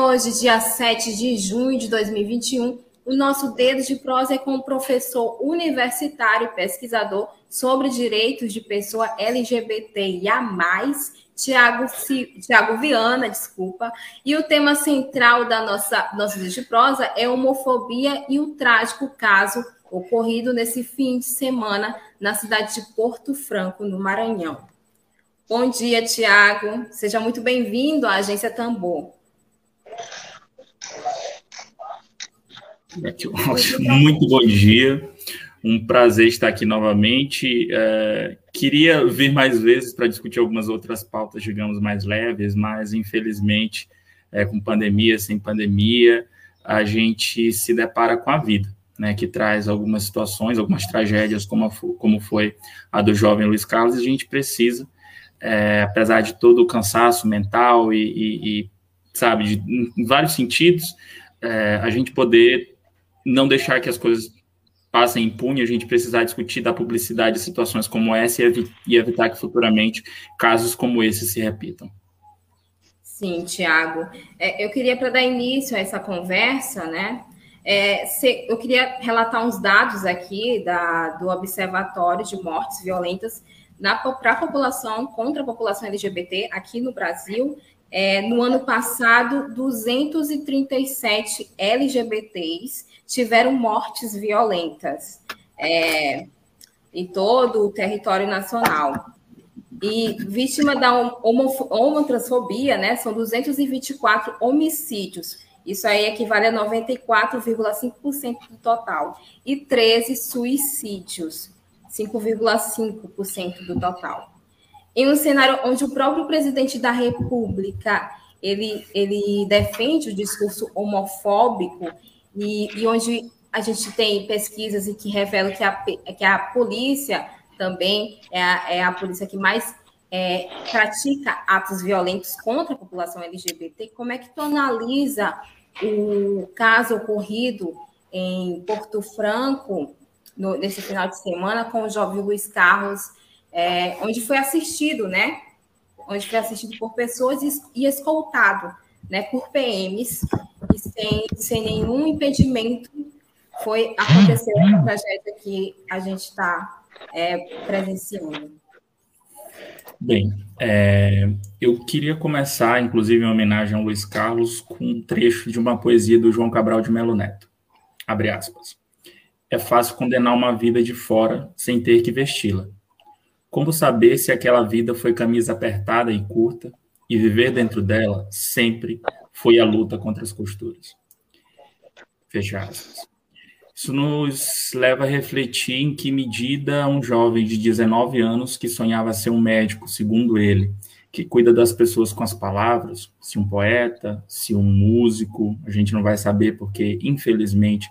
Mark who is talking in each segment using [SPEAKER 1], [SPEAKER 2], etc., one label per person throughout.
[SPEAKER 1] Hoje, dia 7 de junho de 2021, o nosso Dedo de Prosa é com o professor universitário e pesquisador sobre direitos de pessoa LGBTIA+, Tiago, Tiago Viana, desculpa. E o tema central da nossa nosso Dedo de Prosa é homofobia e o trágico caso ocorrido nesse fim de semana na cidade de Porto Franco, no Maranhão. Bom dia, Tiago. Seja muito bem-vindo à Agência Tambor.
[SPEAKER 2] Muito bom dia, um prazer estar aqui novamente. É, queria vir mais vezes para discutir algumas outras pautas, digamos, mais leves, mas infelizmente, é, com pandemia, sem pandemia, a gente se depara com a vida, né, que traz algumas situações, algumas tragédias, como, a, como foi a do jovem Luiz Carlos, e a gente precisa, é, apesar de todo o cansaço mental e, e, e sabe, de, em vários sentidos, é, a gente poder não deixar que as coisas passem impune, a gente precisar discutir da publicidade de situações como essa e, e evitar que futuramente casos como esse se repitam.
[SPEAKER 1] Sim, Tiago. É, eu queria, para dar início a essa conversa, né? É, se, eu queria relatar uns dados aqui da, do Observatório de Mortes Violentas para a população, contra a população LGBT aqui no Brasil. É, no ano passado, 237 LGBTs tiveram mortes violentas é, em todo o território nacional. E vítima da homotransfobia, né, são 224 homicídios. Isso aí equivale a 94,5% do total. E 13 suicídios, 5,5% do total. Em um cenário onde o próprio presidente da República ele, ele defende o discurso homofóbico e, e onde a gente tem pesquisas e que revelam que a, que a polícia também é a, é a polícia que mais é, pratica atos violentos contra a população LGBT, como é que tu analisa o caso ocorrido em Porto Franco no, nesse final de semana com o jovem Luiz Carlos, é, onde foi assistido, né? Onde foi assistido por pessoas e, e escoltado, né? Por PMs e sem, sem nenhum impedimento foi acontecer a tragédia que a gente está é, presenciando.
[SPEAKER 2] Bem, é, eu queria começar, inclusive em homenagem ao Luiz Carlos, com um trecho de uma poesia do João Cabral de Melo Neto. Abre aspas. É fácil condenar uma vida de fora sem ter que vesti-la. Como saber se aquela vida foi camisa apertada e curta e viver dentro dela sempre foi a luta contra as costuras. Fecha aspas. Isso nos leva a refletir em que medida um jovem de 19 anos que sonhava ser um médico, segundo ele, que cuida das pessoas com as palavras, se um poeta, se um músico, a gente não vai saber porque, infelizmente,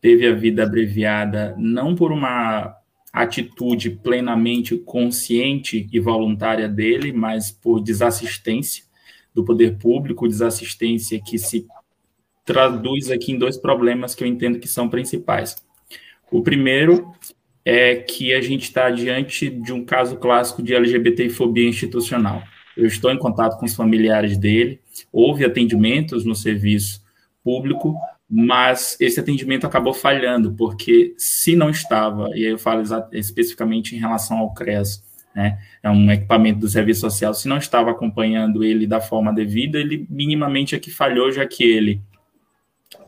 [SPEAKER 2] teve a vida abreviada não por uma atitude plenamente consciente e voluntária dele, mas por desassistência do poder público, desassistência que se traduz aqui em dois problemas que eu entendo que são principais. O primeiro é que a gente está diante de um caso clássico de LGBTfobia institucional. Eu estou em contato com os familiares dele, houve atendimentos no serviço público, mas esse atendimento acabou falhando, porque se não estava, e eu falo especificamente em relação ao CRES, né, é um equipamento do serviço social, se não estava acompanhando ele da forma devida, ele minimamente é que falhou, já que ele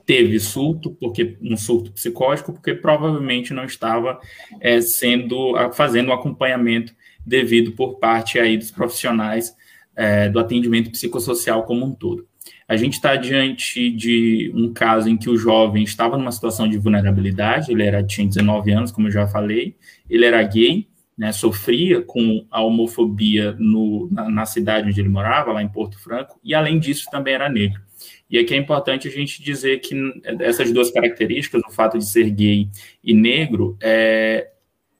[SPEAKER 2] teve surto, porque um surto psicótico, porque provavelmente não estava é, sendo fazendo o um acompanhamento devido por parte aí dos profissionais é, do atendimento psicossocial como um todo. A gente está diante de um caso em que o jovem estava numa situação de vulnerabilidade, ele era, tinha 19 anos, como eu já falei, ele era gay, né, sofria com a homofobia no, na, na, cidade onde ele morava, lá em Porto Franco, e além disso também era negro. E aqui é importante a gente dizer que essas duas características, o fato de ser gay e negro, é,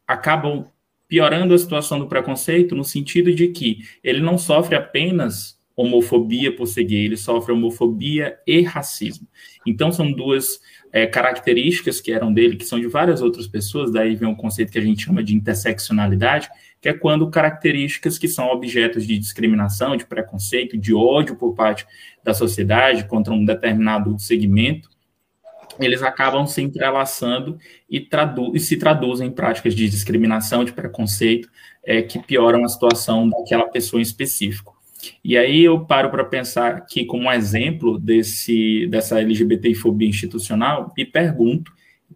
[SPEAKER 2] acabam piorando a situação do preconceito no sentido de que ele não sofre apenas homofobia por ser gay, ele sofre homofobia e racismo. Então são duas é, características que eram dele, que são de várias outras pessoas, daí vem um conceito que a gente chama de interseccionalidade, que é quando características que são objetos de discriminação, de preconceito, de ódio por parte da sociedade contra um determinado segmento, eles acabam se entrelaçando e, tradu e se traduzem em práticas de discriminação, de preconceito, é, que pioram a situação daquela pessoa em específico. E aí eu paro para pensar que, como exemplo desse, dessa LGBTfobia institucional, e pergunto,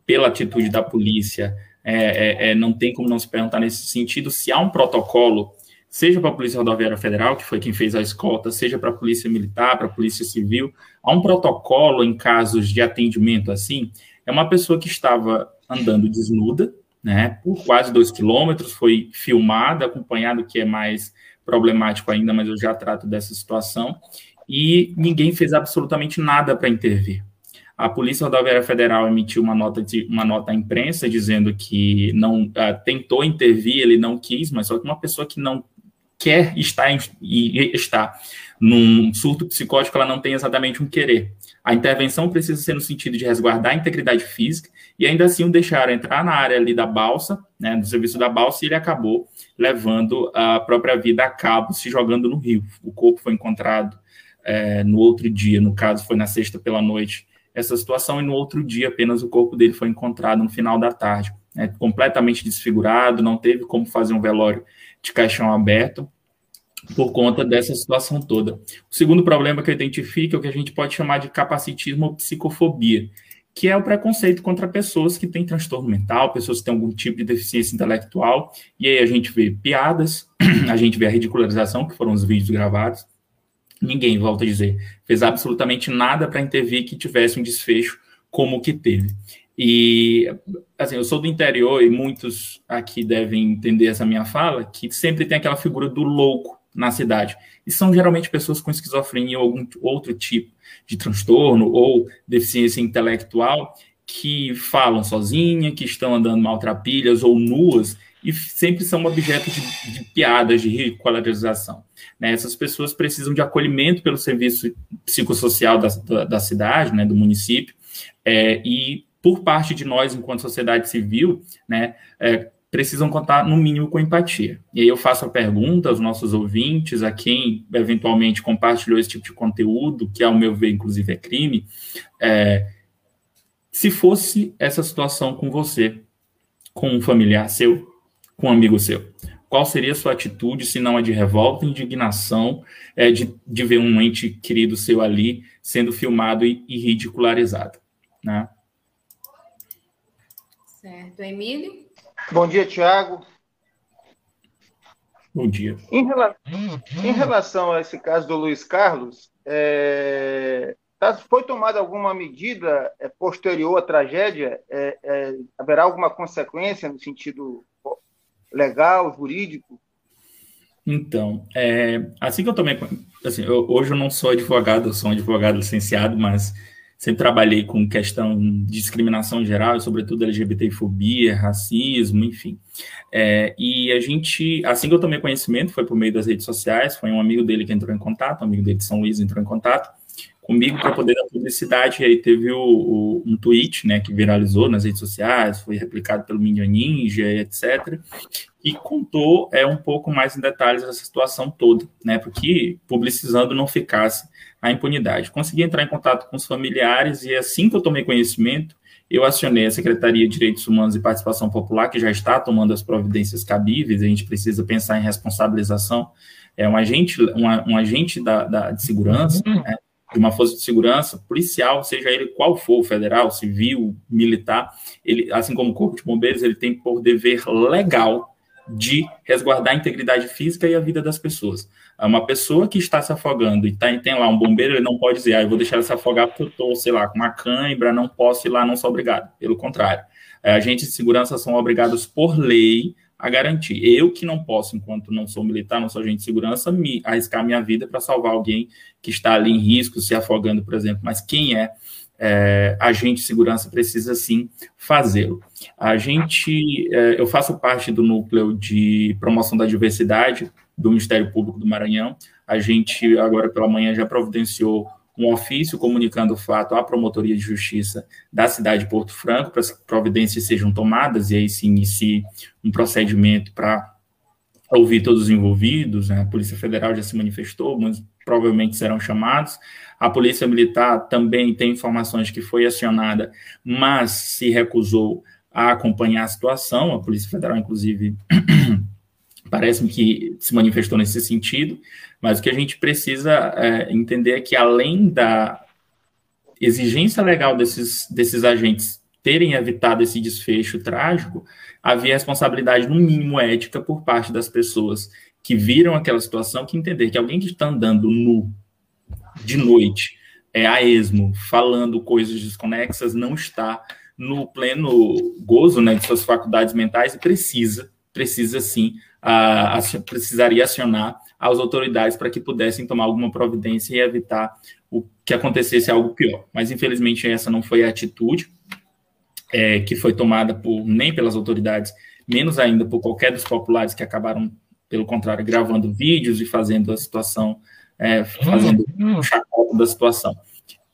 [SPEAKER 2] pela atitude da polícia, é, é, é, não tem como não se perguntar nesse sentido se há um protocolo, seja para a Polícia Rodoviária Federal, que foi quem fez a escolta, seja para a Polícia Militar, para a Polícia Civil, há um protocolo em casos de atendimento assim? É uma pessoa que estava andando desnuda, né, por quase dois quilômetros, foi filmada, acompanhado, que é mais problemático ainda, mas eu já trato dessa situação, e ninguém fez absolutamente nada para intervir. A Polícia Rodoviária Federal emitiu uma nota, de, uma nota à imprensa dizendo que não uh, tentou intervir, ele não quis, mas só que uma pessoa que não quer estar em, e está num surto psicótico, ela não tem exatamente um querer. A intervenção precisa ser no sentido de resguardar a integridade física e ainda assim o deixaram entrar na área ali da balsa, né, do serviço da balsa, e ele acabou levando a própria vida a cabo, se jogando no rio. O corpo foi encontrado é, no outro dia, no caso foi na sexta pela noite, essa situação, e no outro dia apenas o corpo dele foi encontrado no final da tarde, né, completamente desfigurado, não teve como fazer um velório de caixão aberto, por conta dessa situação toda. O segundo problema que eu identifico é o que a gente pode chamar de capacitismo ou psicofobia, que é o preconceito contra pessoas que têm transtorno mental, pessoas que têm algum tipo de deficiência intelectual, e aí a gente vê piadas, a gente vê a ridicularização, que foram os vídeos gravados. Ninguém, volta a dizer, fez absolutamente nada para intervir que tivesse um desfecho como o que teve. E, assim, eu sou do interior e muitos aqui devem entender essa minha fala, que sempre tem aquela figura do louco na cidade. E são geralmente pessoas com esquizofrenia ou algum outro tipo de transtorno ou deficiência intelectual que falam sozinha, que estão andando maltrapilhas ou nuas e sempre são objeto de, de piadas, de ridicularização. Né? Essas pessoas precisam de acolhimento pelo serviço psicossocial da, da, da cidade, né, do município, é, e por parte de nós, enquanto sociedade civil, né, é, precisam contar, no mínimo, com empatia. E aí eu faço a pergunta aos nossos ouvintes, a quem eventualmente compartilhou esse tipo de conteúdo, que, ao meu ver, inclusive, é crime, é, se fosse essa situação com você, com um familiar seu, com um amigo seu, qual seria a sua atitude, se não a de revolta, indignação, é, de, de ver um ente querido seu ali sendo filmado e, e ridicularizado, né?
[SPEAKER 1] Certo. Emílio?
[SPEAKER 3] Bom dia, Tiago.
[SPEAKER 2] Bom dia.
[SPEAKER 3] Em, rela... em, relação a esse caso do Luiz Carlos, é... tá... foi tomada alguma medida é, posterior à tragédia? É, é, haverá alguma consequência no sentido legal, jurídico?
[SPEAKER 2] Então, é, assim que eu tomei. Assim, eu, hoje eu não sou advogado, eu sou um advogado licenciado, mas sempre trabalhei com questão de discriminação geral, sobretudo LGBTfobia, racismo, enfim. É, e a gente, assim que eu tomei conhecimento, foi por meio das redes sociais, foi um amigo dele que entrou em contato, um amigo dele de São Luís entrou em contato comigo para poder dar publicidade, e aí teve o, o, um tweet, né, que viralizou nas redes sociais, foi replicado pelo Minion Ninja, etc., e contou é, um pouco mais em detalhes essa situação toda, né, porque publicizando não ficasse a impunidade. Consegui entrar em contato com os familiares e assim que eu tomei conhecimento, eu acionei a Secretaria de Direitos Humanos e Participação Popular, que já está tomando as providências cabíveis, a gente precisa pensar em responsabilização. É um agente, um, um agente da, da, de segurança, uhum. né, de uma força de segurança policial, seja ele qual for, federal, civil, militar, ele, assim como o Corpo de Bombeiros, ele tem por dever legal de resguardar a integridade física e a vida das pessoas. Uma pessoa que está se afogando e tá, tem lá um bombeiro, ele não pode dizer, ah, eu vou deixar ela se afogar porque eu estou, sei lá, com uma cãibra, não posso ir lá, não sou obrigado. Pelo contrário, é, agentes de segurança são obrigados por lei a garantir. Eu que não posso, enquanto não sou militar, não sou agente de segurança, me arriscar minha vida para salvar alguém que está ali em risco, se afogando, por exemplo. Mas quem é, é agente de segurança precisa sim fazê-lo. A gente, é, eu faço parte do núcleo de promoção da diversidade do Ministério Público do Maranhão. A gente agora pela manhã já providenciou um ofício comunicando o fato à Promotoria de Justiça da cidade de Porto Franco para que providências sejam tomadas e aí se inicie um procedimento para ouvir todos os envolvidos. Né? A Polícia Federal já se manifestou, mas provavelmente serão chamados. A Polícia Militar também tem informações que foi acionada, mas se recusou a acompanhar a situação. A Polícia Federal, inclusive, parece-me que se manifestou nesse sentido. Mas o que a gente precisa é, entender é que, além da exigência legal desses, desses agentes terem evitado esse desfecho trágico, havia responsabilidade, no mínimo, ética por parte das pessoas que viram aquela situação, que entender que alguém que está andando nu, de noite, é, a esmo, falando coisas desconexas, não está no pleno gozo né, de suas faculdades mentais e precisa, precisa sim, precisaria acionar às autoridades para que pudessem tomar alguma providência e evitar o que acontecesse algo pior. Mas, infelizmente, essa não foi a atitude é, que foi tomada por nem pelas autoridades, menos ainda por qualquer dos populares que acabaram, pelo contrário, gravando vídeos e fazendo a situação, é, fazendo um chacota da situação.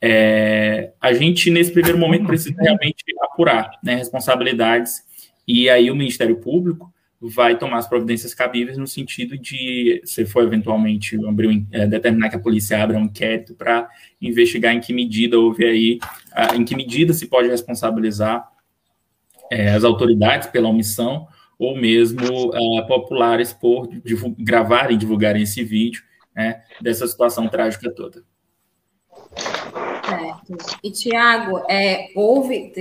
[SPEAKER 2] É, a gente, nesse primeiro momento, precisa realmente apurar né, responsabilidades, e aí o Ministério Público vai tomar as providências cabíveis no sentido de, se for eventualmente abrir, é, determinar que a polícia abra um inquérito para investigar em que medida houve aí, em que medida se pode responsabilizar é, as autoridades pela omissão ou mesmo é, populares por gravarem e divulgarem esse vídeo né, dessa situação trágica toda.
[SPEAKER 1] Certo. E, Tiago, é, houve,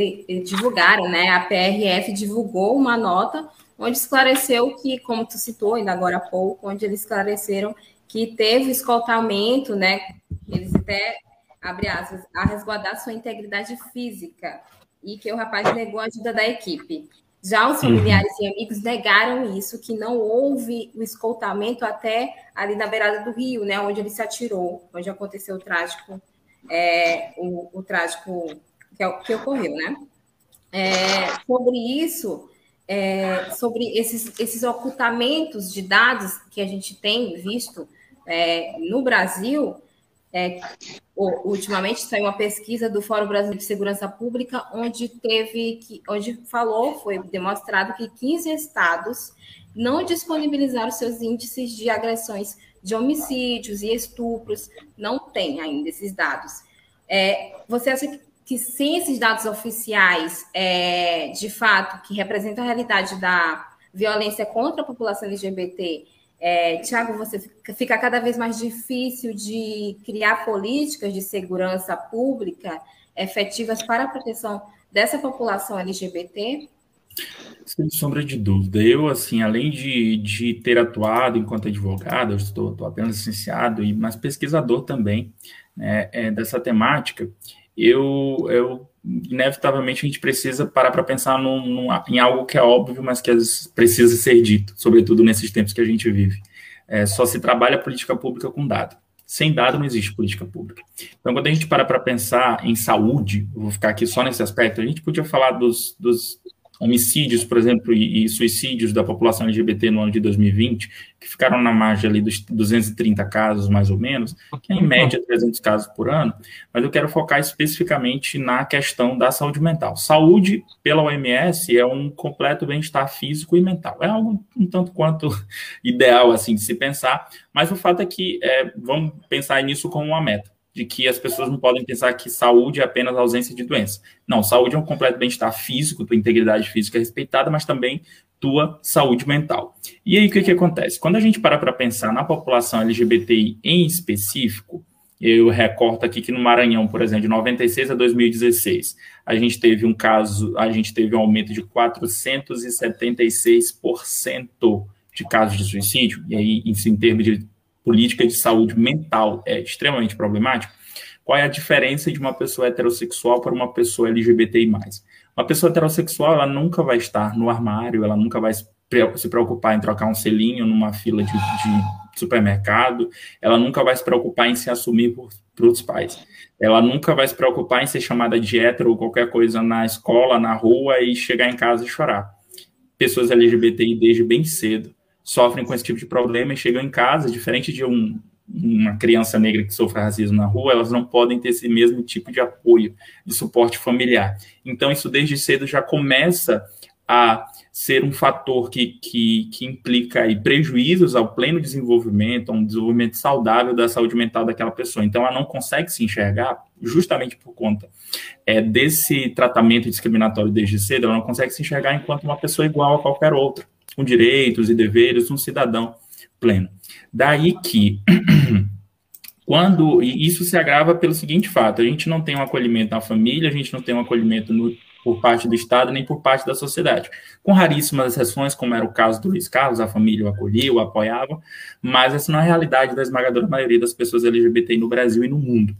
[SPEAKER 1] divulgaram, né? A PRF divulgou uma nota onde esclareceu que, como tu citou ainda agora há pouco, onde eles esclareceram que teve escoltamento, né? Eles até, abre aspas, a resguardar sua integridade física e que o rapaz negou a ajuda da equipe. Já os familiares uhum. e amigos negaram isso, que não houve o escoltamento até ali na beirada do rio, né, onde ele se atirou, onde aconteceu o trágico, é, o, o, trágico que, é que ocorreu, né? É, sobre isso, é, sobre esses, esses ocultamentos de dados que a gente tem visto é, no Brasil. É, ultimamente saiu uma pesquisa do Fórum Brasileiro de Segurança Pública, onde teve que, onde falou, foi demonstrado que 15 estados não disponibilizaram seus índices de agressões de homicídios e estupros, não tem ainda esses dados. É, você acha que que sem esses dados oficiais, é, de fato, que representam a realidade da violência contra a população LGBT, é, Tiago, você fica cada vez mais difícil de criar políticas de segurança pública efetivas para a proteção dessa população LGBT?
[SPEAKER 2] Sem sombra de dúvida. Eu, assim, além de, de ter atuado enquanto advogado, estou, estou apenas licenciado, mas pesquisador também né, é, dessa temática, eu, eu inevitavelmente a gente precisa parar para pensar num, num, em algo que é óbvio, mas que precisa ser dito, sobretudo nesses tempos que a gente vive. É, só se trabalha política pública com dado. Sem dado não existe política pública. Então, quando a gente para para pensar em saúde, vou ficar aqui só nesse aspecto, a gente podia falar dos, dos homicídios, por exemplo, e, e, suicídios da população LGBT no ano de 2020, que ficaram na margem ali dos 230 casos, mais ou menos, que é em média 300 casos por ano, mas eu quero focar especificamente na questão da saúde mental. Saúde, pela OMS, é um completo bem-estar físico e mental. É algo um tanto quanto ideal, assim, de se pensar, mas o fato é que é, vamos pensar nisso como uma meta de que as pessoas não podem pensar que saúde é apenas ausência de doença. Não, saúde é um completo bem-estar físico, tua integridade física é respeitada, mas também tua saúde mental. E aí o que, que acontece? Quando a gente para para pensar na população LGBTI em específico, eu recorto aqui que no Maranhão, por exemplo, de 96 a 2016, a gente teve um caso, a gente teve um aumento de 476% de casos de suicídio, e aí, em termos de política de saúde mental é extremamente problemático, qual é a diferença de uma pessoa heterossexual para uma pessoa LGBTI+. Uma pessoa heterossexual, ela nunca vai estar no armário, ela nunca vai se preocupar em trocar um selinho numa fila de, de supermercado, ela nunca vai se preocupar em se assumir por, por outros pais. Ela nunca vai se preocupar em ser chamada de hétero ou qualquer coisa na escola, na rua e chegar em casa e chorar. Pessoas LGBTI desde bem cedo sofrem com esse tipo de problema e chegam em casa, diferente de um, uma criança negra que sofre racismo na rua, elas não podem ter esse mesmo tipo de apoio, de suporte familiar. Então, isso desde cedo já começa a ser um fator que, que, que implica aí prejuízos ao pleno desenvolvimento, a um desenvolvimento saudável da saúde mental daquela pessoa. Então, ela não consegue se enxergar, justamente por conta é, desse tratamento discriminatório desde cedo, ela não consegue se enxergar enquanto uma pessoa igual a qualquer outra, com direitos e deveres, um cidadão pleno. Daí que, quando. E isso se agrava pelo seguinte fato: a gente não tem um acolhimento na família, a gente não tem um acolhimento no, por parte do Estado nem por parte da sociedade. Com raríssimas exceções, como era o caso do Luiz Carlos, a família o acolhia, o apoiava, mas essa não é a realidade da esmagadora maioria das pessoas LGBT no Brasil e no mundo.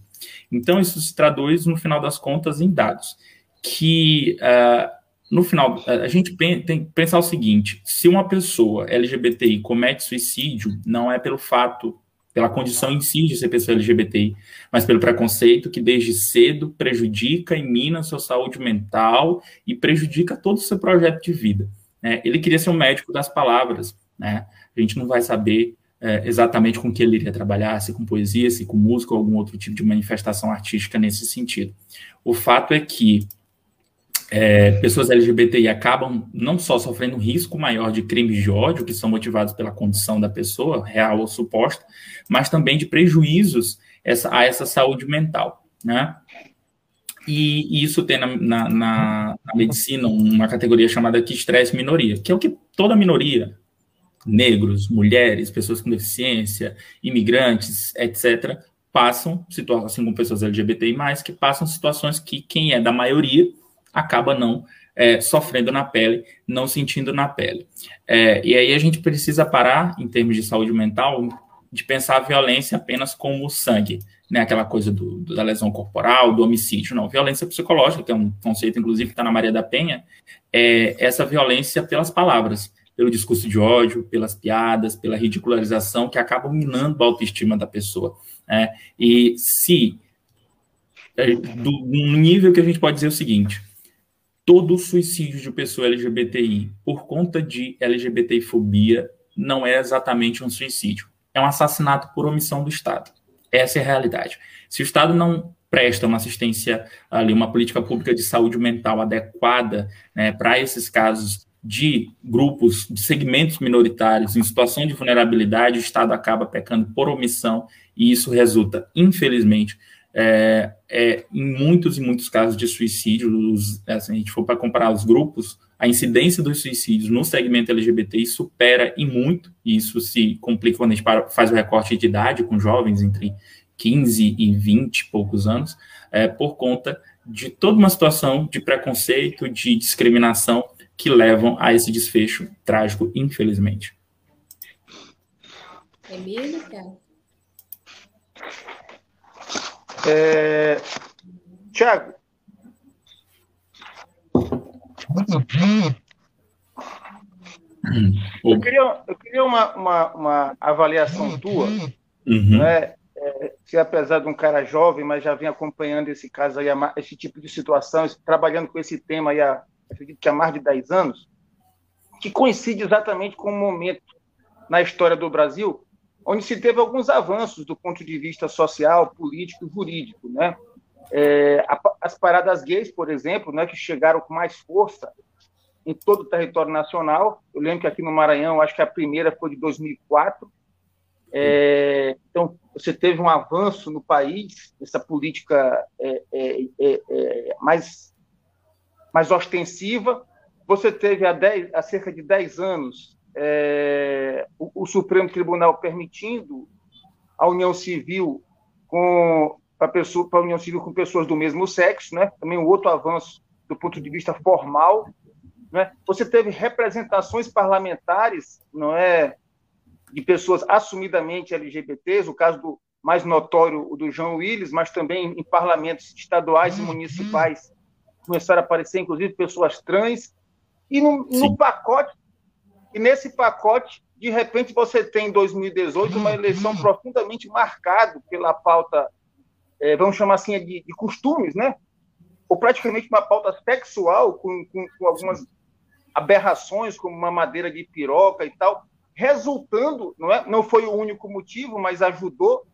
[SPEAKER 2] Então, isso se traduz, no final das contas, em dados. Que, uh, no final, a gente tem que pensar o seguinte: se uma pessoa LGBTI comete suicídio, não é pelo fato pela condição em si de ser pessoa LGBTI, mas pelo preconceito que desde cedo prejudica e mina a sua saúde mental e prejudica todo o seu projeto de vida. Né? Ele queria ser um médico das palavras, né? A gente não vai saber é, exatamente com que ele iria trabalhar, se com poesia, se com música ou algum outro tipo de manifestação artística nesse sentido. O fato é que é, pessoas LGBTI acabam não só sofrendo um risco maior de crimes de ódio, que são motivados pela condição da pessoa, real ou suposta, mas também de prejuízos essa, a essa saúde mental, né? E, e isso tem na, na, na, na, medicina uma categoria chamada de estresse minoria, que é o que toda minoria, negros, mulheres, pessoas com deficiência, imigrantes, etc., passam, assim como pessoas LGBTI+, que passam situações que quem é da maioria acaba não é, sofrendo na pele, não sentindo na pele. É, e aí a gente precisa parar, em termos de saúde mental, de pensar a violência apenas como sangue, né? aquela coisa do, da lesão corporal, do homicídio. Não, violência psicológica, que é um conceito, inclusive, que está na Maria da Penha, é essa violência pelas palavras, pelo discurso de ódio, pelas piadas, pela ridicularização, que acabam minando a autoestima da pessoa. Né? E se, é, do, um nível que a gente pode dizer o seguinte, todo suicídio de pessoa LGBTI por conta de LGBTfobia não é exatamente um suicídio. É um assassinato por omissão do Estado. Essa é a realidade. Se o Estado não presta uma assistência ali, uma política pública de saúde mental adequada né, para esses casos de grupos, de segmentos minoritários em situação de vulnerabilidade, o Estado acaba pecando por omissão e isso resulta, infelizmente, é, é, em muitos e muitos casos de suicídio, os, assim, a gente for para comparar os grupos, a incidência dos suicídios no segmento LGBTI supera em muito, e isso se complica quando a gente faz o recorte de idade com jovens entre 15 e 20 e poucos anos, é, por conta de toda uma situação de preconceito, de discriminação que levam a esse desfecho trágico, infelizmente.
[SPEAKER 1] Emílio, cara?
[SPEAKER 3] É... Tiago. Eu queria, eu queria uma, uma, uma avaliação tua, uhum. né? É, se apesar de um cara jovem, mas já vem acompanhando esse caso aí, esse tipo de situação, trabalhando com esse tema aí há, acredito que há mais de 10 anos, que coincide exatamente com um momento na história do Brasil onde se teve alguns avanços do ponto de vista social, político e jurídico. Né? É, as paradas gays, por exemplo, né, que chegaram com mais força em todo o território nacional. Eu lembro que aqui no Maranhão, acho que a primeira foi de 2004. É, então, você teve um avanço no país, essa política é, é, é, é mais, mais ostensiva. Você teve há, há cerca de 10 anos é, o, o, Supremo Tribunal permitindo a união civil com para pessoa para união civil com pessoas do mesmo sexo, né? Também um outro avanço do ponto de vista formal, né? Você teve representações parlamentares, não é, de pessoas assumidamente LGBTs, o caso do mais notório o do João Willis, mas também em parlamentos estaduais e municipais começaram a aparecer inclusive pessoas trans e no, no pacote e nesse pacote, de repente, você tem em 2018 uma eleição profundamente marcada pela pauta, é, vamos chamar assim, de, de, costumes, né? Ou praticamente uma pauta sexual, com, com, com algumas aberrações, como uma madeira de piroca e tal, resultando, não, é, não foi o único motivo, mas ajudou,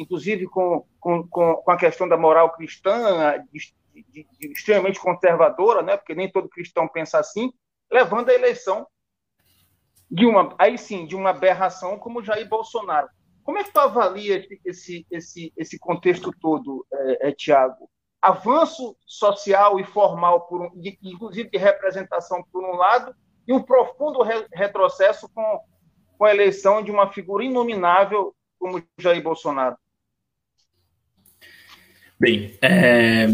[SPEAKER 3] inclusive com, com, com a questão da moral cristã, de, de, de, extremamente conservadora, né, porque nem todo cristão pensa assim, levando à eleição de uma, aí sim, de uma aberração como Jair Bolsonaro. Como é que tu avalia esse, esse, esse contexto todo, é, é, Tiago? Avanço social e formal, por um, de, inclusive de representação por um lado, e um profundo re, retrocesso com, com a eleição de uma figura inominável como Jair Bolsonaro.
[SPEAKER 2] Bem, é,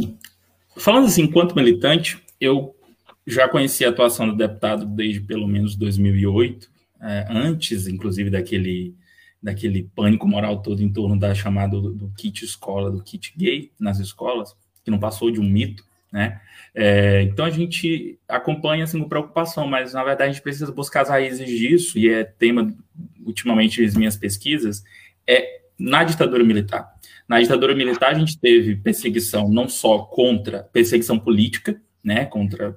[SPEAKER 2] falando assim, enquanto militante, eu já conheci a atuação do deputado desde pelo menos 2008, é, antes, inclusive, daquele, daquele pânico moral todo em torno da chamada do, do, kit escola, do kit gay nas escolas, que não passou de um mito, né? É, então a gente acompanha assim com preocupação, mas na verdade a gente precisa buscar as raízes disso, e é tema ultimamente das minhas pesquisas, é na ditadura militar. Na ditadura militar a gente teve perseguição não só contra perseguição política, né, contra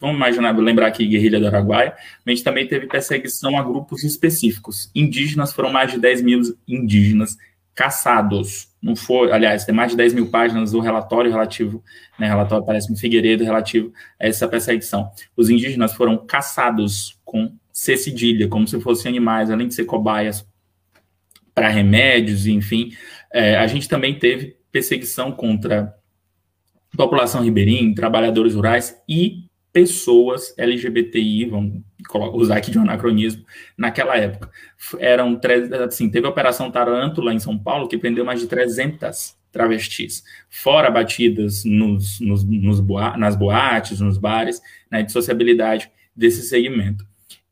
[SPEAKER 2] vamos imaginar, lembrar aqui guerrilha do Araguaia, mas a gente também teve perseguição a grupos específicos. Indígenas foram mais de 10 mil indígenas caçados. Não foi, aliás, tem mais de 10 mil páginas do relatório relativo, né, relatório parece um Figueiredo relativo a essa perseguição. Os indígenas foram caçados com C cedilha, como se fossem animais, além de ser cobaias para remédios, enfim. É, a gente também teve perseguição contra população ribeirinha, trabalhadores rurais e pessoas LGBTI, vamos usar aqui de um anacronismo, naquela época. Eram, assim, teve a Operação Taranto lá em São Paulo, que prendeu mais de 300 travestis, fora batidas nos, nos, nos boa, nas boates, nos bares, né, de sociabilidade desse segmento.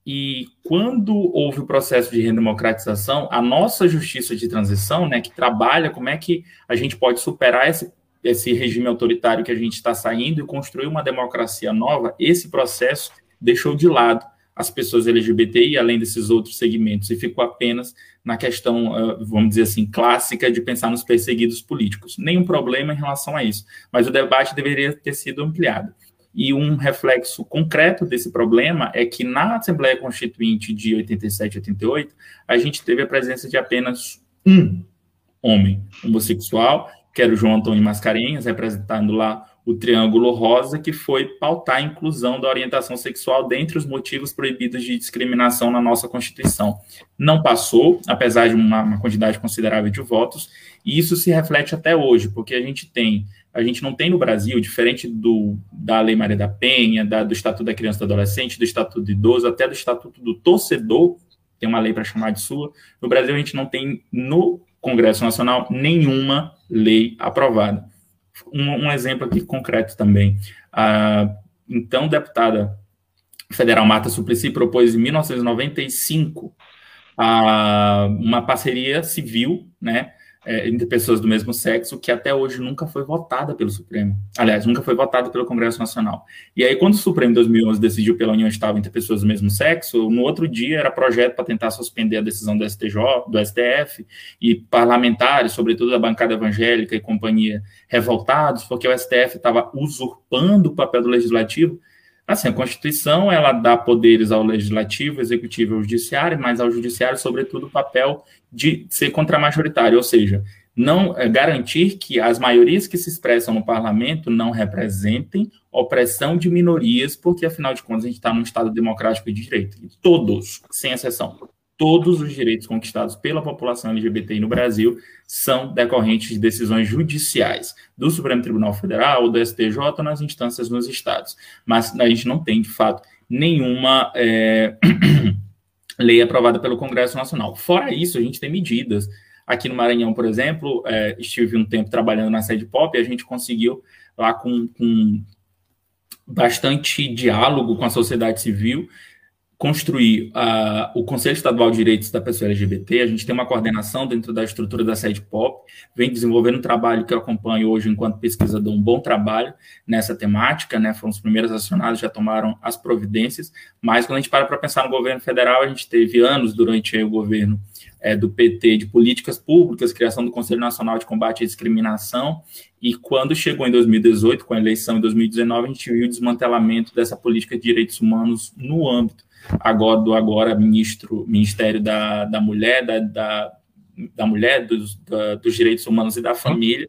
[SPEAKER 2] E quando houve o processo de redemocratização, a nossa justiça de transição, né, que trabalha como é que a gente pode superar esse esse regime autoritário que a gente está saindo e construir uma democracia nova, esse processo deixou de lado as pessoas LGBTI, além desses outros segmentos, e ficou apenas na questão, vamos dizer assim, clássica de pensar nos perseguidos políticos. Nenhum problema em relação a isso, mas o debate deveria ter sido ampliado. E um reflexo concreto desse problema é que na Assembleia Constituinte de 87 e 88, a gente teve a presença de apenas um homem homossexual que era o João Antônio Mascarenhas, representando lá o Triângulo Rosa, que foi pautar a inclusão da orientação sexual dentre os motivos proibidos de discriminação na nossa Constituição. Não passou, apesar de uma, uma quantidade considerável de votos, e isso se reflete até hoje, porque a gente tem a gente não tem no Brasil, diferente do, da Lei Maria da Penha, da, do Estatuto da Criança e do Adolescente, do Estatuto do Idoso, até do Estatuto do Torcedor, tem uma lei para chamar de sua. No Brasil, a gente não tem no Congresso Nacional nenhuma lei aprovada. Um, um exemplo aqui concreto também. A então deputada federal Marta Suplicy propôs em 1995 a, uma parceria civil, né, é, entre pessoas do mesmo sexo, que até hoje nunca foi votada pelo Supremo. Aliás, nunca foi votada pelo Congresso Nacional. E aí, quando o Supremo, em 2011, decidiu pela união estável entre pessoas do mesmo sexo, no outro dia era projeto para tentar suspender a decisão do STJ, do STF, e parlamentares, sobretudo da bancada evangélica e companhia, revoltados, porque o STF estava usurpando o papel do legislativo. Assim, a Constituição, ela dá poderes ao legislativo, executivo e ao judiciário, mas ao judiciário, sobretudo, o papel de ser contramajoritário, ou seja, não é, garantir que as maiorias que se expressam no parlamento não representem opressão de minorias, porque afinal de contas a gente está num Estado democrático de direito. Todos, sem exceção, todos os direitos conquistados pela população LGBTI no Brasil são decorrentes de decisões judiciais do Supremo Tribunal Federal do STJ nas instâncias nos estados. Mas a gente não tem, de fato, nenhuma é, lei aprovada pelo Congresso Nacional. Fora isso, a gente tem medidas. Aqui no Maranhão, por exemplo, é, estive um tempo trabalhando na sede POP e a gente conseguiu, lá com, com bastante diálogo com a sociedade civil, construir uh, o Conselho Estadual de Direitos da Pessoa LGBT, a gente tem uma coordenação dentro da estrutura da sede POP, vem desenvolvendo um trabalho que eu acompanho hoje enquanto pesquisador, um bom trabalho nessa temática, né, foram os primeiros acionados, já tomaram as providências, mas quando a gente para para pensar no governo federal, a gente teve anos durante o governo é, do PT de políticas públicas, criação do Conselho Nacional de Combate à Discriminação, e quando chegou em 2018, com a eleição em 2019, a gente viu o desmantelamento dessa política de direitos humanos no âmbito agora do agora ministro, Ministério da, da Mulher, da, da, da Mulher, dos, da, dos Direitos Humanos e da Família,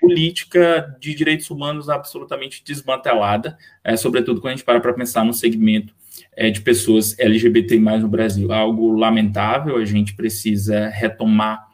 [SPEAKER 2] política de direitos humanos absolutamente desmantelada, é, sobretudo quando a gente para para pensar no segmento é, de pessoas LGBT no Brasil. Algo lamentável, a gente precisa retomar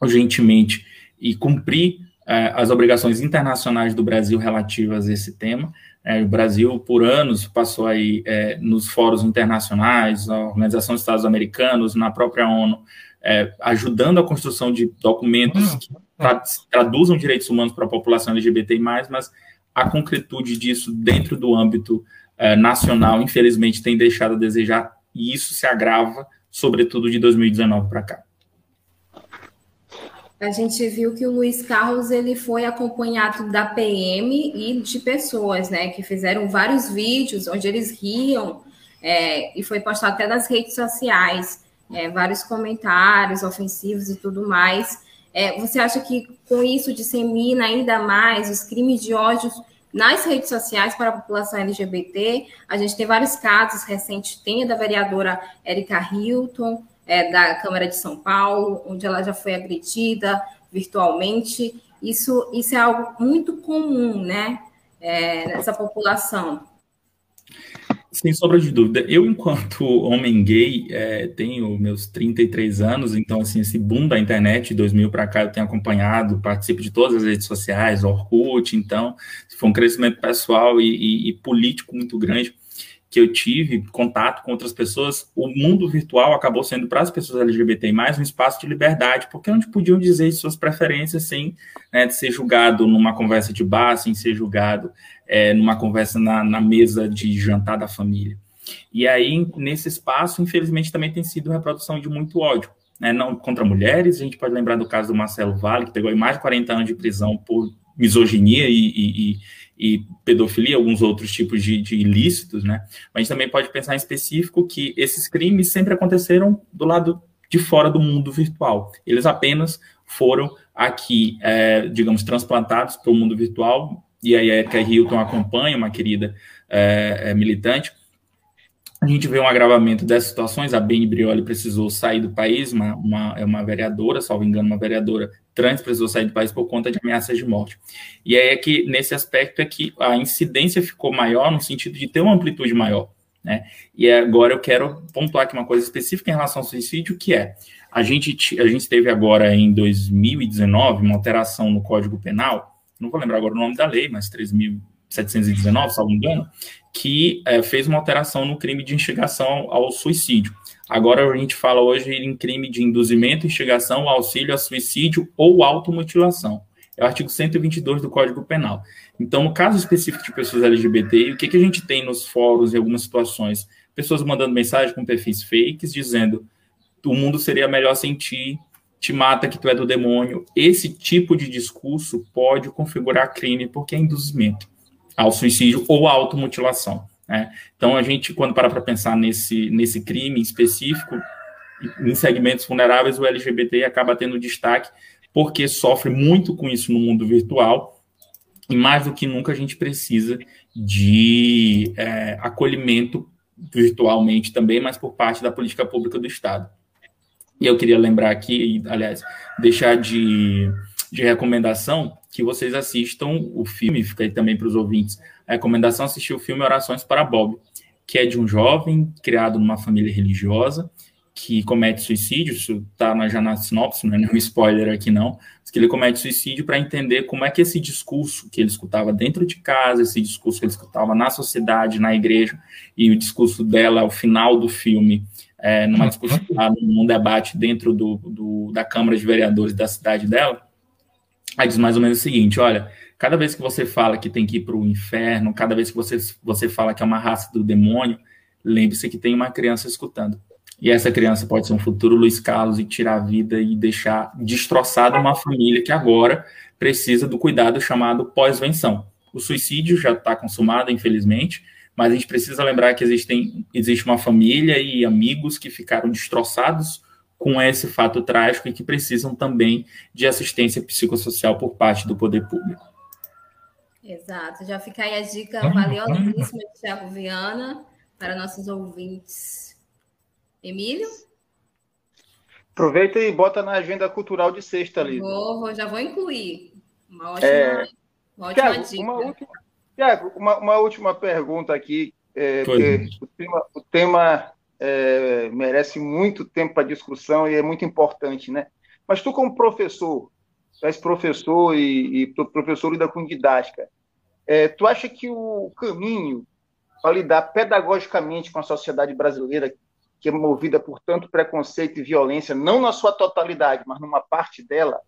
[SPEAKER 2] urgentemente e cumprir é, as obrigações internacionais do Brasil relativas a esse tema. É, o Brasil, por anos, passou aí é, nos fóruns internacionais, a Organização dos Estados Americanos, na própria ONU, é, ajudando a construção de documentos uhum. que tra traduzam direitos humanos para a população LGBT+, mas a concretude disso dentro do âmbito é, nacional, infelizmente, tem deixado a desejar, e isso se agrava, sobretudo de 2019 para cá
[SPEAKER 1] a gente viu que o Luiz Carlos ele foi acompanhado da PM e de pessoas, né, que fizeram vários vídeos onde eles riam é, e foi postado até nas redes sociais, é, vários comentários ofensivos e tudo mais. É, você acha que com isso dissemina ainda mais os crimes de ódio nas redes sociais para a população LGBT? A gente tem vários casos recentes, tem a da vereadora Erika Hilton, é, da Câmara de São Paulo, onde ela já foi agredida virtualmente. Isso, isso é algo muito comum, né, é, nessa população.
[SPEAKER 2] Sem sombra de dúvida. Eu, enquanto homem gay, é, tenho meus 33 anos, então, assim, esse boom da internet de 2000 para cá eu tenho acompanhado, participo de todas as redes sociais, Orkut, então, foi um crescimento pessoal e, e, e político muito grande que eu tive contato com outras pessoas, o mundo virtual acabou sendo para as pessoas LGBT mais um espaço de liberdade, porque onde podiam dizer suas preferências sem né, ser julgado numa conversa de bar, sem ser julgado é, numa conversa na, na mesa de jantar da família. E aí, nesse espaço, infelizmente, também tem sido reprodução de muito ódio. Né, não contra mulheres, a gente pode lembrar do caso do Marcelo Vale, que pegou mais de 40 anos de prisão por misoginia e, e, e pedofilia, alguns outros tipos de, de, ilícitos, né? Mas a gente também pode pensar em específico que esses crimes sempre aconteceram do lado de fora do mundo virtual. Eles apenas foram aqui, é, digamos, transplantados para o mundo virtual, e aí a Erika Hilton acompanha, uma querida é, é, militante, a gente vê um agravamento dessas situações. A Beni Brioli precisou sair do país, uma, uma, é uma vereadora, salvo engano, uma vereadora trans precisou sair do país por conta de ameaças de morte. E aí é que, nesse aspecto, é que a incidência ficou maior no sentido de ter uma amplitude maior. Né? E agora eu quero pontuar aqui uma coisa específica em relação ao suicídio, que é a gente, a gente teve agora em 2019 uma alteração no Código Penal, não vou lembrar agora o nome da lei, mas 3.719, salvo engano, que é, fez uma alteração no crime de instigação ao suicídio. Agora a gente fala hoje em crime de induzimento, instigação, auxílio a suicídio ou automutilação. É o artigo 122 do Código Penal. Então, no caso específico de pessoas LGBT, o que, que a gente tem nos fóruns em algumas situações? Pessoas mandando mensagem com perfis fakes, dizendo o mundo seria melhor sem ti, te mata que tu é do demônio. Esse tipo de discurso pode configurar crime porque é induzimento ao suicídio ou à automutilação. Né? Então, a gente, quando para para pensar nesse, nesse crime específico, em segmentos vulneráveis, o LGBT acaba tendo destaque porque sofre muito com isso no mundo virtual e mais do que nunca a gente precisa de é, acolhimento virtualmente também, mas por parte da política pública do Estado. E eu queria lembrar aqui, aliás, deixar de, de recomendação que vocês assistam o filme, fica aí também para os ouvintes, a recomendação assistir o filme Orações para Bob, que é de um jovem criado numa família religiosa que comete suicídio, isso está já na sinopse, não é nenhum spoiler aqui não, que ele comete suicídio para entender como é que esse discurso que ele escutava dentro de casa, esse discurso que ele escutava na sociedade, na igreja, e o discurso dela ao final do filme, é, numa discussão, num debate dentro do, do, da Câmara de Vereadores da cidade dela, Aí diz mais ou menos o seguinte: olha, cada vez que você fala que tem que ir para o inferno, cada vez que você, você fala que é uma raça do demônio, lembre-se que tem uma criança escutando. E essa criança pode ser um futuro Luiz Carlos e tirar a vida e deixar destroçada uma família que agora precisa do cuidado chamado pós-venção. O suicídio já está consumado, infelizmente, mas a gente precisa lembrar que existem, existe uma família e amigos que ficaram destroçados com esse fato trágico e que precisam também de assistência psicossocial por parte do poder público.
[SPEAKER 1] Exato, já fica aí a dica valiosíssima de Tiago Viana para nossos ouvintes. Emílio?
[SPEAKER 3] Aproveita e bota na agenda cultural de sexta ali.
[SPEAKER 1] Vou, já vou incluir. Uma ótima, é... uma ótima Thiago, dica.
[SPEAKER 3] Uma última, Tiago, uma, uma, última pergunta aqui, é, porque o tema, o tema é, merece muito tempo para discussão e é muito importante, né? Mas tu, como professor, tu és professor e, e professor lida com didática, é, tu acha que o caminho para lidar pedagogicamente com a sociedade brasileira, que é movida por tanto preconceito e violência, não na sua totalidade, mas numa parte dela,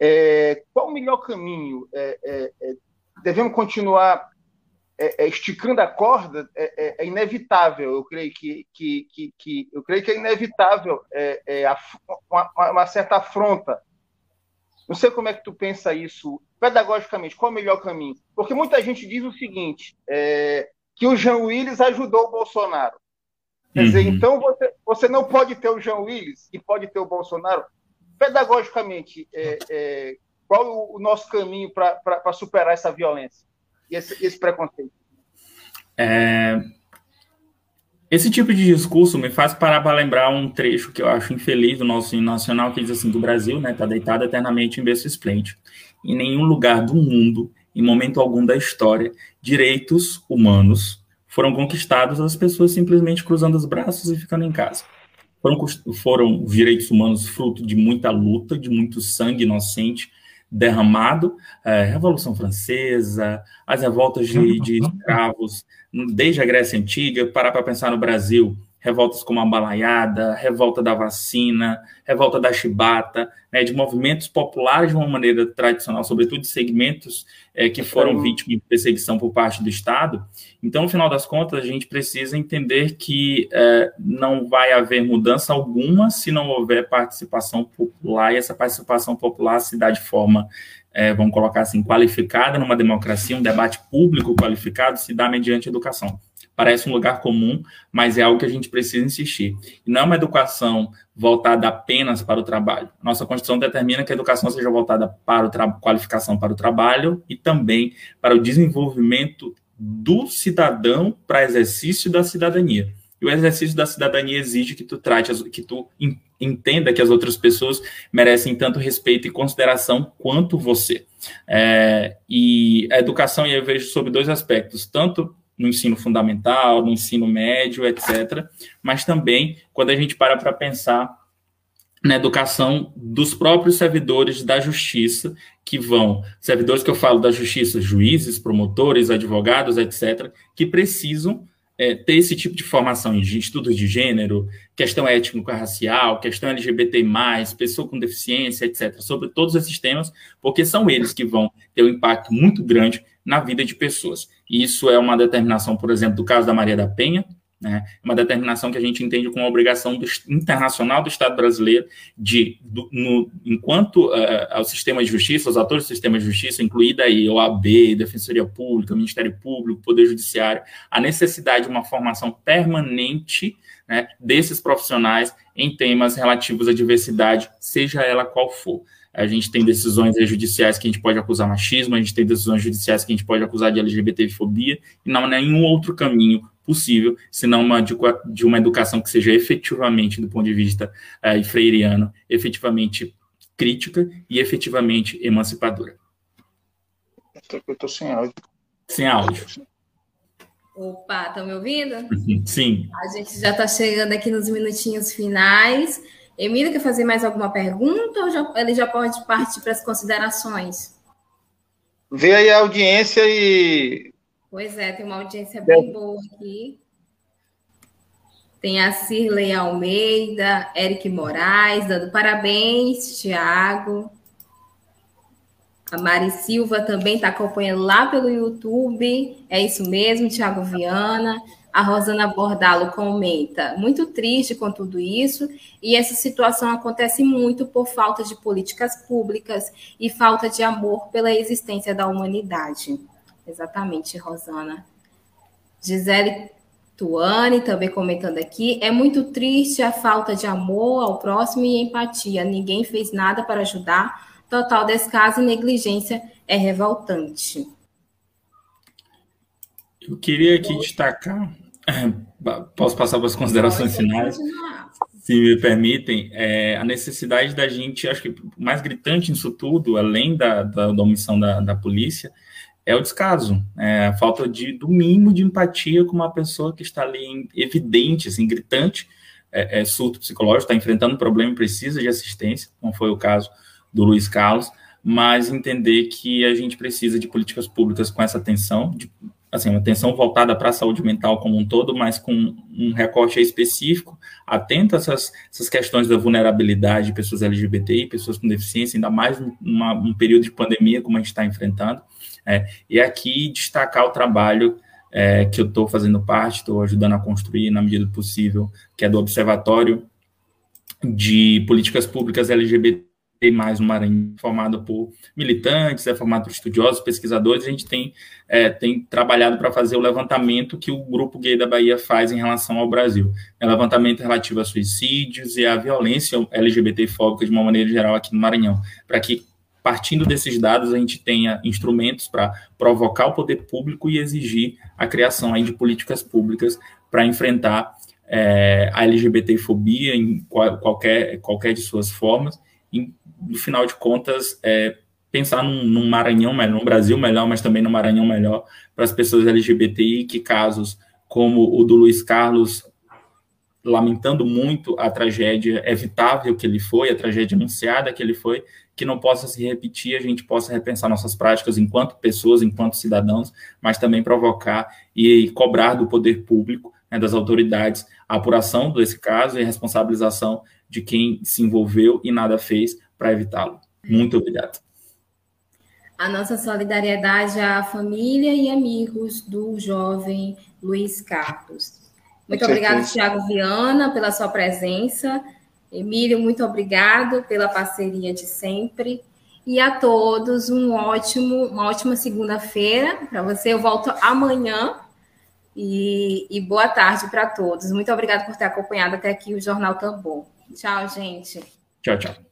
[SPEAKER 3] é, qual o melhor caminho? É, é, é devemos continuar é, é, esticando a corda? É, inevitável. Eu creio que, que, que, que, eu creio que é inevitável uma, uma, certa afronta. Não sei como é que tu pensa isso pedagogicamente. Qual é o melhor caminho? Porque muita gente diz o seguinte: que o Jean Willis ajudou o Bolsonaro. Quer uhum. dizer, então você, você não pode ter o Jean Willis e pode ter o Bolsonaro pedagogicamente, é, é, qual o, o, nosso caminho para superar essa violência esse, esse preconceito?
[SPEAKER 2] É... Esse tipo de discurso me faz parar para lembrar um trecho que eu acho infeliz do nosso hino nacional, que diz assim, do Brasil, né, está deitado eternamente em berço esplêndido. Em nenhum lugar do mundo, em momento algum da história, direitos humanos foram conquistados as pessoas simplesmente cruzando os braços e ficando em casa. Foram, foram direitos humanos fruto de muita luta, de muito sangue inocente derramado, é, Revolução Francesa, as revoltas de, de escravos, desde a Grécia Antiga, parar para pensar no Brasil, revoltas como a Balaiada, revolta da vacina, revolta da chibata, né, de movimentos populares de uma maneira tradicional, sobretudo de segmentos é, que foram vítimas de perseguição por parte do Estado. Então, no final das contas, a gente precisa entender que é, não vai haver mudança alguma se não houver participação popular, e essa participação popular se dá de forma, é, vamos colocar assim, qualificada numa democracia, um debate público qualificado se dá mediante educação parece um lugar comum, mas é algo que a gente precisa insistir. E não é uma educação voltada apenas para o trabalho. Nossa Constituição determina que a educação seja voltada para a qualificação para o trabalho e também para o desenvolvimento do cidadão para exercício da cidadania. E o exercício da cidadania exige que tu trate, que tu entenda que as outras pessoas merecem tanto respeito e consideração quanto você. É, e a educação, eu vejo sobre dois aspectos, tanto no ensino fundamental, no ensino médio, etc. Mas também quando a gente para para pensar na educação dos próprios servidores da justiça, que vão, servidores que eu falo da justiça, juízes, promotores, advogados, etc., que precisam é, ter esse tipo de formação em estudos de gênero, questão étnico-racial, questão LGBT+, pessoa com deficiência, etc., sobre todos esses temas, porque são eles que vão ter um impacto muito grande na vida de pessoas. Isso é uma determinação, por exemplo, do caso da Maria da Penha, né, uma determinação que a gente entende como obrigação do, internacional do Estado brasileiro de, do, no, enquanto uh, ao sistema de justiça, os atores do sistema de justiça, incluída aí OAB, Defensoria Pública, Ministério Público, Poder Judiciário, a necessidade de uma formação permanente né, desses profissionais em temas relativos à diversidade, seja ela qual for. A gente tem decisões judiciais que a gente pode acusar machismo, a gente tem decisões judiciais que a gente pode acusar de LGBTfobia, e não há nenhum outro caminho possível, senão uma, de, de uma educação que seja efetivamente, do ponto de vista uh, freiriano, efetivamente crítica e efetivamente emancipadora.
[SPEAKER 3] Eu estou sem áudio.
[SPEAKER 2] Sem áudio.
[SPEAKER 1] Opa, estão me ouvindo?
[SPEAKER 2] Sim.
[SPEAKER 1] A gente já está chegando aqui nos minutinhos finais. Emílio, quer fazer mais alguma pergunta ou já, ele já pode partir para as considerações?
[SPEAKER 3] Vê aí a audiência e.
[SPEAKER 1] Pois é, tem uma audiência bem boa aqui. Tem a Cirlei Almeida, Eric Moraes, dando parabéns, Tiago. A Mari Silva também está acompanhando lá pelo YouTube. É isso mesmo, Tiago Viana. A Rosana Bordalo comenta: muito triste com tudo isso, e essa situação acontece muito por falta de políticas públicas e falta de amor pela existência da humanidade. Exatamente, Rosana. Gisele Tuane também comentando aqui: é muito triste a falta de amor ao próximo e empatia. Ninguém fez nada para ajudar. Total descaso e negligência é revoltante.
[SPEAKER 2] Eu queria aqui destacar Posso passar para as considerações finais? Se me permitem, é, a necessidade da gente, acho que o mais gritante nisso tudo, além da, da, da omissão da, da polícia, é o descaso, é a falta de, do mínimo de empatia com uma pessoa que está ali em, evidente, assim, gritante, é, é surto psicológico, está enfrentando um problema e precisa de assistência, como foi o caso do Luiz Carlos, mas entender que a gente precisa de políticas públicas com essa atenção, de assim, uma atenção voltada para a saúde mental como um todo, mas com um recorte específico, atento a essas, essas questões da vulnerabilidade de pessoas LGBTI, pessoas com deficiência, ainda mais num período de pandemia como a gente está enfrentando. É, e aqui destacar o trabalho é, que eu estou fazendo parte, estou ajudando a construir na medida do possível, que é do Observatório de Políticas Públicas LGBT mais no Maranhão, formado por militantes, é formado por estudiosos, pesquisadores, a gente tem, é, tem trabalhado para fazer o levantamento que o Grupo Gay da Bahia faz em relação ao Brasil. É levantamento relativo a suicídios e a violência LGBT-fóbica de uma maneira geral aqui no Maranhão, para que, partindo desses dados, a gente tenha instrumentos para provocar o poder público e exigir a criação aí de políticas públicas para enfrentar é, a LGBT-fobia em qual, qualquer, qualquer de suas formas, no final de contas, é, pensar num, num, Maranhão melhor, num Brasil melhor, mas também no Maranhão melhor para as pessoas LGBTI, que casos como o do Luiz Carlos, lamentando muito a tragédia evitável que ele foi, a tragédia anunciada que ele foi, que não possa se repetir, a gente possa repensar nossas práticas enquanto pessoas, enquanto cidadãos, mas também provocar e cobrar do poder público, né, das autoridades, a apuração desse caso e a responsabilização de quem se envolveu e nada fez para evitá-lo. Muito obrigado.
[SPEAKER 1] A nossa solidariedade à família e amigos do jovem Luiz Carlos. Muito obrigado, Tiago Viana, pela sua presença. Emílio, muito obrigado pela parceria de sempre. E a todos um ótimo, uma ótima segunda-feira para você. Eu volto amanhã. E, e boa tarde para todos. Muito obrigado por ter acompanhado até aqui o Jornal Tambor. Tchau, gente.
[SPEAKER 2] Tchau, tchau.